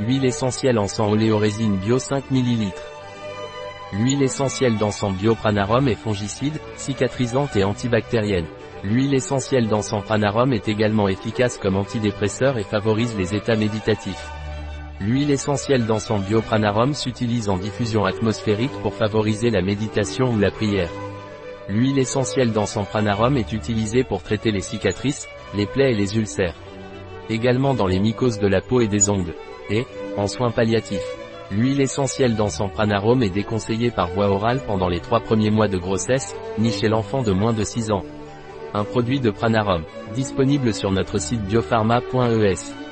Huile essentielle encens oléorésine bio 5 ml. L'huile essentielle d'encens bio pranarum est fongicide, cicatrisante et antibactérienne. L'huile essentielle d'encens pranarum est également efficace comme antidépresseur et favorise les états méditatifs. L'huile essentielle d'encens biopranarum s'utilise en diffusion atmosphérique pour favoriser la méditation ou la prière. L'huile essentielle d'encens pranarum est utilisée pour traiter les cicatrices, les plaies et les ulcères. Également dans les mycoses de la peau et des ongles. Et, en soins palliatifs. L'huile essentielle d'encens pranarum est déconseillée par voie orale pendant les trois premiers mois de grossesse, ni chez l'enfant de moins de 6 ans. Un produit de Pranarum, disponible sur notre site biopharma.es.